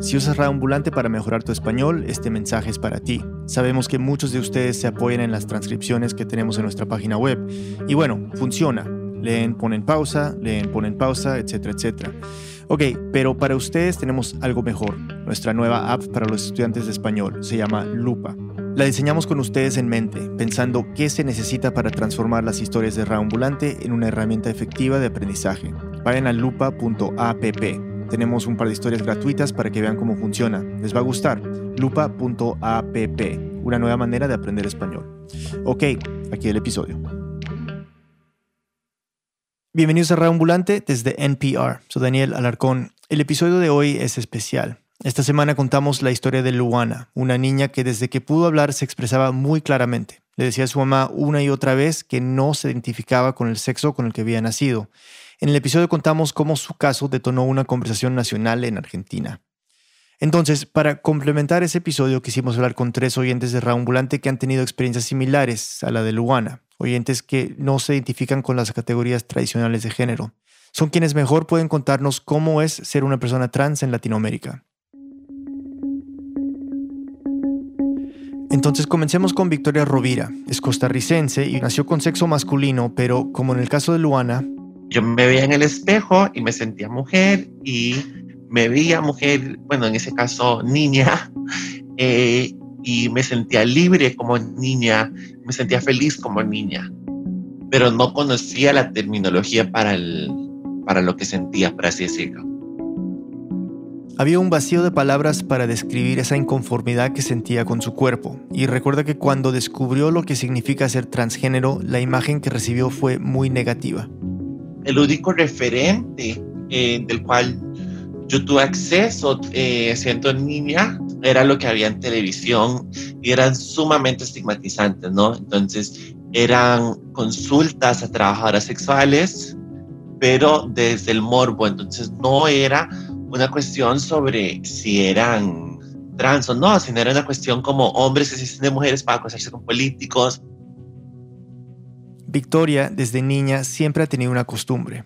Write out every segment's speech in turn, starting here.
Si usas Raambulante para mejorar tu español, este mensaje es para ti. Sabemos que muchos de ustedes se apoyan en las transcripciones que tenemos en nuestra página web. Y bueno, funciona. Leen, ponen pausa, leen, ponen pausa, etcétera, etcétera. Ok, pero para ustedes tenemos algo mejor. Nuestra nueva app para los estudiantes de español se llama Lupa. La diseñamos con ustedes en mente, pensando qué se necesita para transformar las historias de Raambulante en una herramienta efectiva de aprendizaje. Vayan a lupa.app tenemos un par de historias gratuitas para que vean cómo funciona. Les va a gustar. lupa.app, una nueva manera de aprender español. Ok, aquí el episodio. Bienvenidos a Raambulante desde NPR. Soy Daniel Alarcón. El episodio de hoy es especial. Esta semana contamos la historia de Luana, una niña que desde que pudo hablar se expresaba muy claramente. Le decía a su mamá una y otra vez que no se identificaba con el sexo con el que había nacido en el episodio contamos cómo su caso detonó una conversación nacional en Argentina. Entonces, para complementar ese episodio, quisimos hablar con tres oyentes de Raambulante que han tenido experiencias similares a la de Luana, oyentes que no se identifican con las categorías tradicionales de género. Son quienes mejor pueden contarnos cómo es ser una persona trans en Latinoamérica. Entonces comencemos con Victoria Rovira. Es costarricense y nació con sexo masculino, pero como en el caso de Luana, yo me veía en el espejo y me sentía mujer y me veía mujer, bueno, en ese caso niña, eh, y me sentía libre como niña, me sentía feliz como niña, pero no conocía la terminología para, el, para lo que sentía, por así decirlo. Había un vacío de palabras para describir esa inconformidad que sentía con su cuerpo, y recuerda que cuando descubrió lo que significa ser transgénero, la imagen que recibió fue muy negativa el único referente eh, del cual yo tuve acceso eh, siendo niña era lo que había en televisión y eran sumamente estigmatizantes, ¿no? Entonces eran consultas a trabajadoras sexuales, pero desde el morbo, entonces no era una cuestión sobre si eran trans o no, sino era una cuestión como hombres que se de mujeres para acostarse con políticos, Victoria, desde niña, siempre ha tenido una costumbre.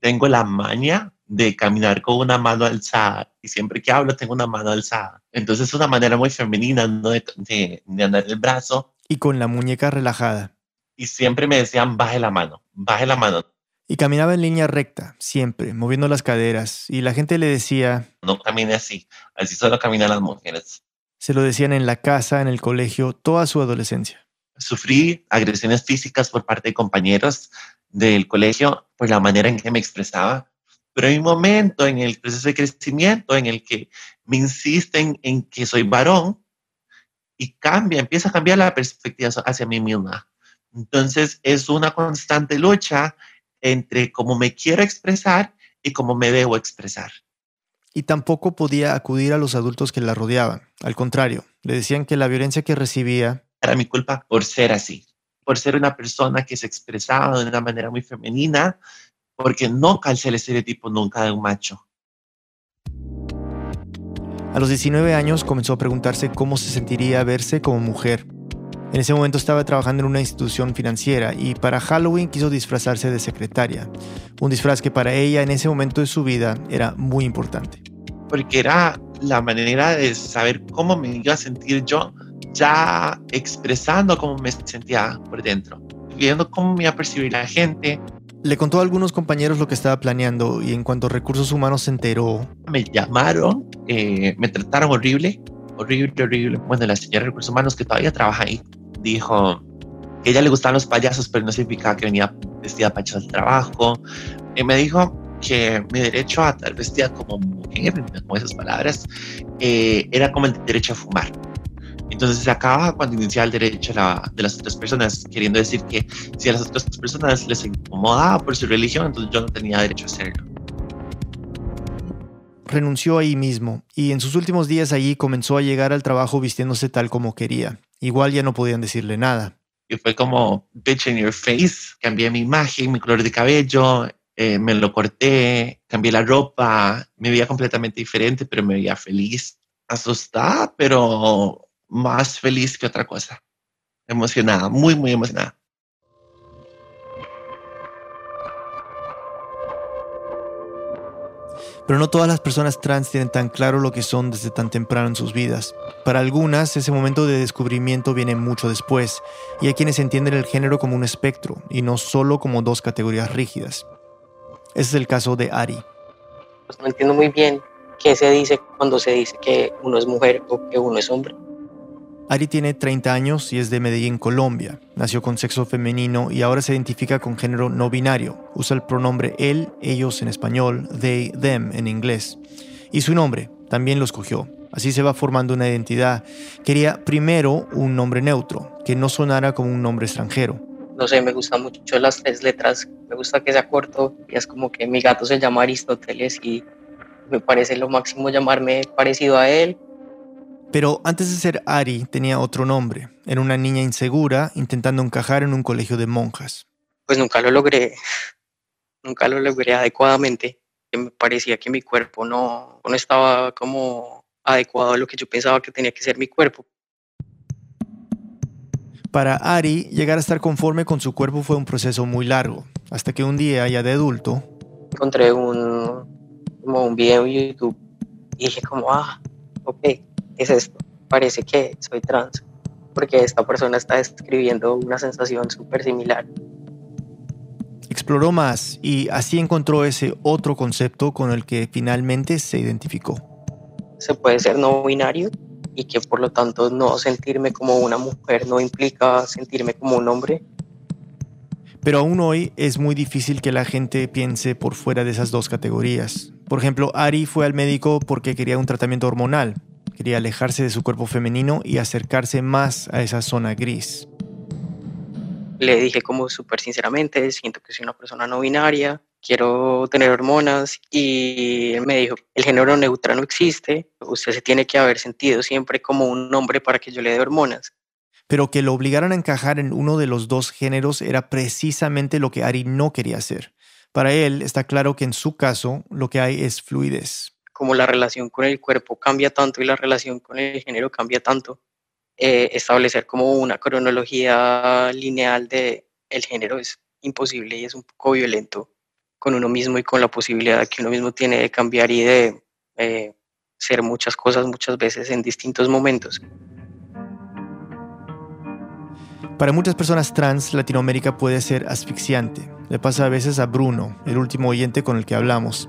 Tengo la maña de caminar con una mano alzada y siempre que hablo tengo una mano alzada. Entonces es una manera muy femenina ¿no? de, de, andar el brazo. Y con la muñeca relajada. Y siempre me decían, baje la mano, baje la mano. Y caminaba en línea recta, siempre, moviendo las caderas. Y la gente le decía... No camine así, así solo caminan las mujeres. Se lo decían en la casa, en el colegio, toda su adolescencia sufrí agresiones físicas por parte de compañeros del colegio por la manera en que me expresaba, pero hay un momento en el proceso de crecimiento en el que me insisten en que soy varón y cambia, empieza a cambiar la perspectiva hacia mí misma. Entonces es una constante lucha entre cómo me quiero expresar y cómo me debo expresar. Y tampoco podía acudir a los adultos que la rodeaban. Al contrario, le decían que la violencia que recibía era mi culpa por ser así, por ser una persona que se expresaba de una manera muy femenina, porque no calcé el estereotipo nunca de un macho. A los 19 años comenzó a preguntarse cómo se sentiría verse como mujer. En ese momento estaba trabajando en una institución financiera y para Halloween quiso disfrazarse de secretaria, un disfraz que para ella en ese momento de su vida era muy importante. Porque era la manera de saber cómo me iba a sentir yo ya expresando cómo me sentía por dentro, viendo cómo me iba a percibir la gente. Le contó a algunos compañeros lo que estaba planeando y en cuanto a recursos humanos se enteró. Me llamaron, eh, me trataron horrible, horrible, horrible. Bueno, la señora de recursos humanos que todavía trabaja ahí dijo que a ella le gustaban los payasos, pero no significaba que venía vestida para al trabajo. Y me dijo que mi derecho a estar vestida como mujer, con esas palabras, eh, era como el derecho a fumar. Entonces se acaba cuando inicia el derecho de las otras personas, queriendo decir que si a las otras personas les incomodaba por su religión, entonces yo no tenía derecho a hacerlo. Renunció ahí mismo y en sus últimos días allí comenzó a llegar al trabajo vistiéndose tal como quería. Igual ya no podían decirle nada. Y fue como bitch in your face. Cambié mi imagen, mi color de cabello, eh, me lo corté, cambié la ropa, me veía completamente diferente, pero me veía feliz, asustada, pero más feliz que otra cosa. Emocionada, muy, muy emocionada. Pero no todas las personas trans tienen tan claro lo que son desde tan temprano en sus vidas. Para algunas, ese momento de descubrimiento viene mucho después, y hay quienes entienden el género como un espectro, y no solo como dos categorías rígidas. Ese es el caso de Ari. Pues no entiendo muy bien qué se dice cuando se dice que uno es mujer o que uno es hombre. Ari tiene 30 años y es de Medellín, Colombia. Nació con sexo femenino y ahora se identifica con género no binario. Usa el pronombre él, ellos en español, they, them en inglés. Y su nombre también lo escogió. Así se va formando una identidad. Quería primero un nombre neutro, que no sonara como un nombre extranjero. No sé, me gustan mucho las tres letras. Me gusta que sea corto y es como que mi gato se llama Aristóteles y me parece lo máximo llamarme parecido a él pero antes de ser Ari tenía otro nombre. Era una niña insegura intentando encajar en un colegio de monjas. Pues nunca lo logré. Nunca lo logré adecuadamente. Me parecía que mi cuerpo no, no estaba como adecuado a lo que yo pensaba que tenía que ser mi cuerpo. Para Ari, llegar a estar conforme con su cuerpo fue un proceso muy largo, hasta que un día, ya de adulto, encontré un, como un video en YouTube y dije como, ah, ok, es esto, parece que soy trans, porque esta persona está describiendo una sensación súper similar. Exploró más y así encontró ese otro concepto con el que finalmente se identificó. Se puede ser no binario y que por lo tanto no sentirme como una mujer no implica sentirme como un hombre. Pero aún hoy es muy difícil que la gente piense por fuera de esas dos categorías. Por ejemplo, Ari fue al médico porque quería un tratamiento hormonal, Quería alejarse de su cuerpo femenino y acercarse más a esa zona gris. Le dije como súper sinceramente, siento que soy una persona no binaria, quiero tener hormonas y él me dijo, el género neutral no existe, usted se tiene que haber sentido siempre como un hombre para que yo le dé hormonas. Pero que lo obligaran a encajar en uno de los dos géneros era precisamente lo que Ari no quería hacer. Para él está claro que en su caso lo que hay es fluidez como la relación con el cuerpo cambia tanto y la relación con el género cambia tanto, eh, establecer como una cronología lineal de el género es imposible y es un poco violento con uno mismo y con la posibilidad que uno mismo tiene de cambiar y de eh, ser muchas cosas muchas veces en distintos momentos. Para muchas personas trans, Latinoamérica puede ser asfixiante. Le pasa a veces a Bruno, el último oyente con el que hablamos.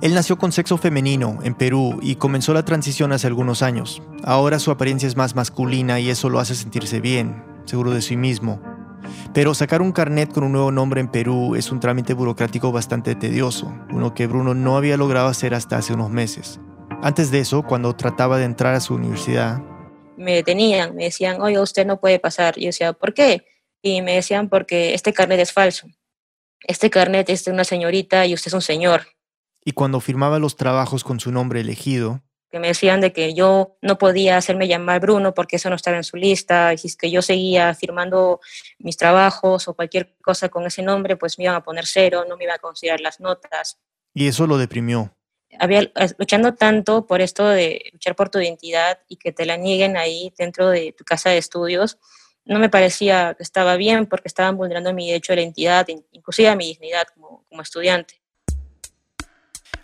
Él nació con sexo femenino en Perú y comenzó la transición hace algunos años. Ahora su apariencia es más masculina y eso lo hace sentirse bien, seguro de sí mismo. Pero sacar un carnet con un nuevo nombre en Perú es un trámite burocrático bastante tedioso, uno que Bruno no había logrado hacer hasta hace unos meses. Antes de eso, cuando trataba de entrar a su universidad, me detenían, me decían, oye, usted no puede pasar. Yo decía, ¿por qué? Y me decían, porque este carnet es falso. Este carnet es de una señorita y usted es un señor y cuando firmaba los trabajos con su nombre elegido, que me decían de que yo no podía hacerme llamar Bruno porque eso no estaba en su lista, y si es que yo seguía firmando mis trabajos o cualquier cosa con ese nombre, pues me iban a poner cero, no me iban a considerar las notas. Y eso lo deprimió. Había luchando tanto por esto de luchar por tu identidad y que te la nieguen ahí dentro de tu casa de estudios, no me parecía que estaba bien porque estaban vulnerando mi derecho a la identidad, inclusive a mi dignidad como, como estudiante.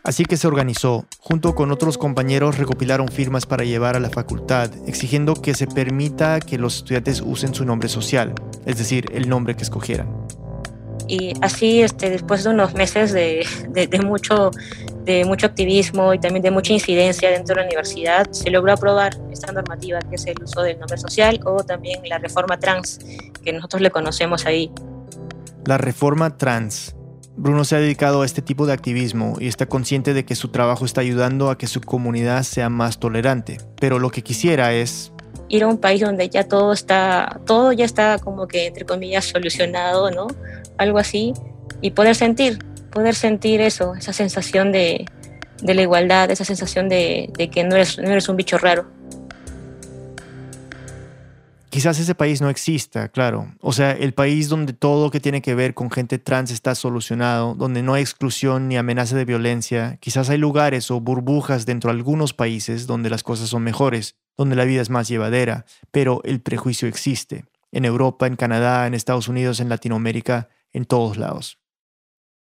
Así que se organizó, junto con otros compañeros recopilaron firmas para llevar a la facultad, exigiendo que se permita que los estudiantes usen su nombre social, es decir, el nombre que escogieran. Y así, este, después de unos meses de, mucho, de mucho activismo y también de mucha incidencia dentro de la universidad, se logró aprobar esta normativa, que es el uso del nombre social o también la reforma trans, que nosotros le conocemos ahí. La reforma trans Bruno se ha dedicado a este tipo de activismo y está consciente de que su trabajo está ayudando a que su comunidad sea más tolerante, pero lo que quisiera es ir a un país donde ya todo está, todo ya está como que entre comillas solucionado, ¿no? Algo así, y poder sentir, poder sentir eso, esa sensación de, la igualdad, esa sensación de, de que no eres, no eres un bicho raro. Quizás ese país no exista, claro. O sea, el país donde todo lo que tiene que ver con gente trans está solucionado, donde no hay exclusión ni amenaza de violencia. Quizás hay lugares o burbujas dentro de algunos países donde las cosas son mejores, donde la vida es más llevadera, pero el prejuicio existe. En Europa, en Canadá, en Estados Unidos, en Latinoamérica, en todos lados.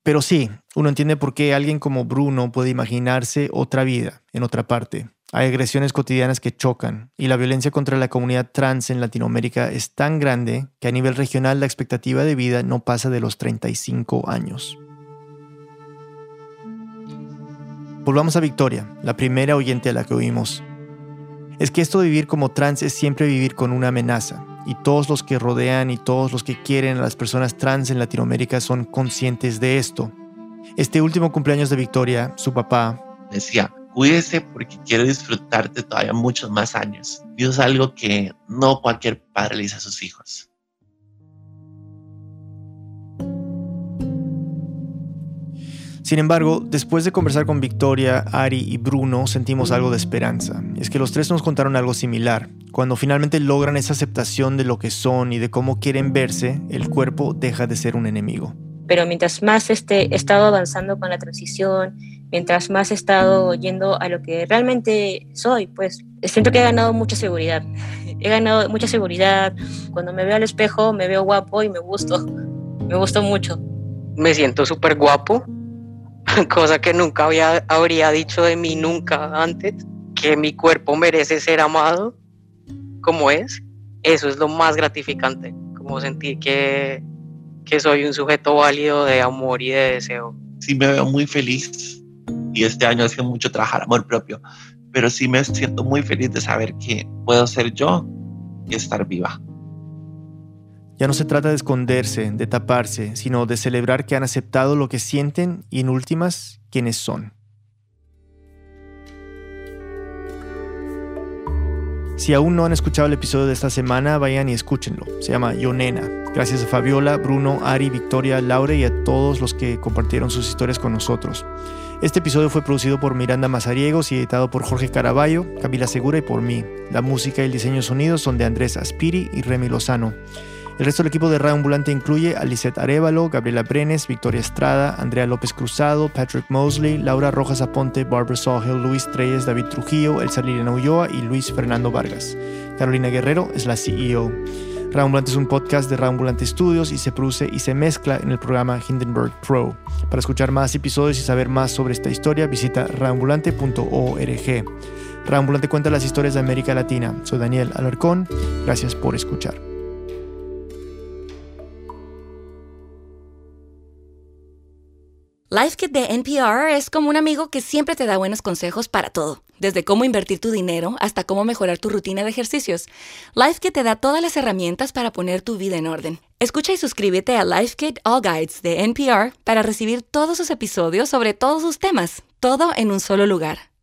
Pero sí, uno entiende por qué alguien como Bruno puede imaginarse otra vida en otra parte. Hay agresiones cotidianas que chocan y la violencia contra la comunidad trans en Latinoamérica es tan grande que a nivel regional la expectativa de vida no pasa de los 35 años. Volvamos a Victoria, la primera oyente a la que oímos. Es que esto de vivir como trans es siempre vivir con una amenaza, y todos los que rodean y todos los que quieren a las personas trans en Latinoamérica son conscientes de esto. Este último cumpleaños de Victoria, su papá decía, cuídese porque quiero disfrutarte todavía muchos más años. Y eso es algo que no cualquier padre le dice a sus hijos. Sin embargo, después de conversar con Victoria, Ari y Bruno, sentimos algo de esperanza. Es que los tres nos contaron algo similar. Cuando finalmente logran esa aceptación de lo que son y de cómo quieren verse, el cuerpo deja de ser un enemigo. Pero mientras más este, he estado avanzando con la transición, mientras más he estado yendo a lo que realmente soy, pues siento que he ganado mucha seguridad. He ganado mucha seguridad. Cuando me veo al espejo, me veo guapo y me gusto. Me gusto mucho. Me siento súper guapo cosa que nunca había, habría dicho de mí nunca antes, que mi cuerpo merece ser amado como es, eso es lo más gratificante, como sentir que, que soy un sujeto válido de amor y de deseo. Sí me veo muy feliz y este año ha sido mucho trabajar amor propio, pero sí me siento muy feliz de saber que puedo ser yo y estar viva. Ya no se trata de esconderse, de taparse, sino de celebrar que han aceptado lo que sienten y en últimas, quiénes son. Si aún no han escuchado el episodio de esta semana, vayan y escúchenlo. Se llama Yo Nena. Gracias a Fabiola, Bruno, Ari, Victoria, Laure y a todos los que compartieron sus historias con nosotros. Este episodio fue producido por Miranda Mazariegos y editado por Jorge Caraballo, Camila Segura y por mí. La música y el diseño de sonido son de Andrés Aspiri y Remy Lozano. El resto del equipo de Radio Ambulante incluye a Lisette Arevalo, Gabriela Brenes, Victoria Estrada, Andrea López Cruzado, Patrick Mosley, Laura Rojas Aponte, Barbara Sawhill, Luis Treyes, David Trujillo, Elsa Liliana Ulloa y Luis Fernando Vargas. Carolina Guerrero es la CEO. Radio Ambulante es un podcast de Radio Ambulante Studios y se produce y se mezcla en el programa Hindenburg Pro. Para escuchar más episodios y saber más sobre esta historia, visita radioambulante.org. Radio Ambulante cuenta las historias de América Latina. Soy Daniel Alarcón. Gracias por escuchar. LifeKit de NPR es como un amigo que siempre te da buenos consejos para todo, desde cómo invertir tu dinero hasta cómo mejorar tu rutina de ejercicios. LifeKit te da todas las herramientas para poner tu vida en orden. Escucha y suscríbete a LifeKit All Guides de NPR para recibir todos sus episodios sobre todos sus temas, todo en un solo lugar.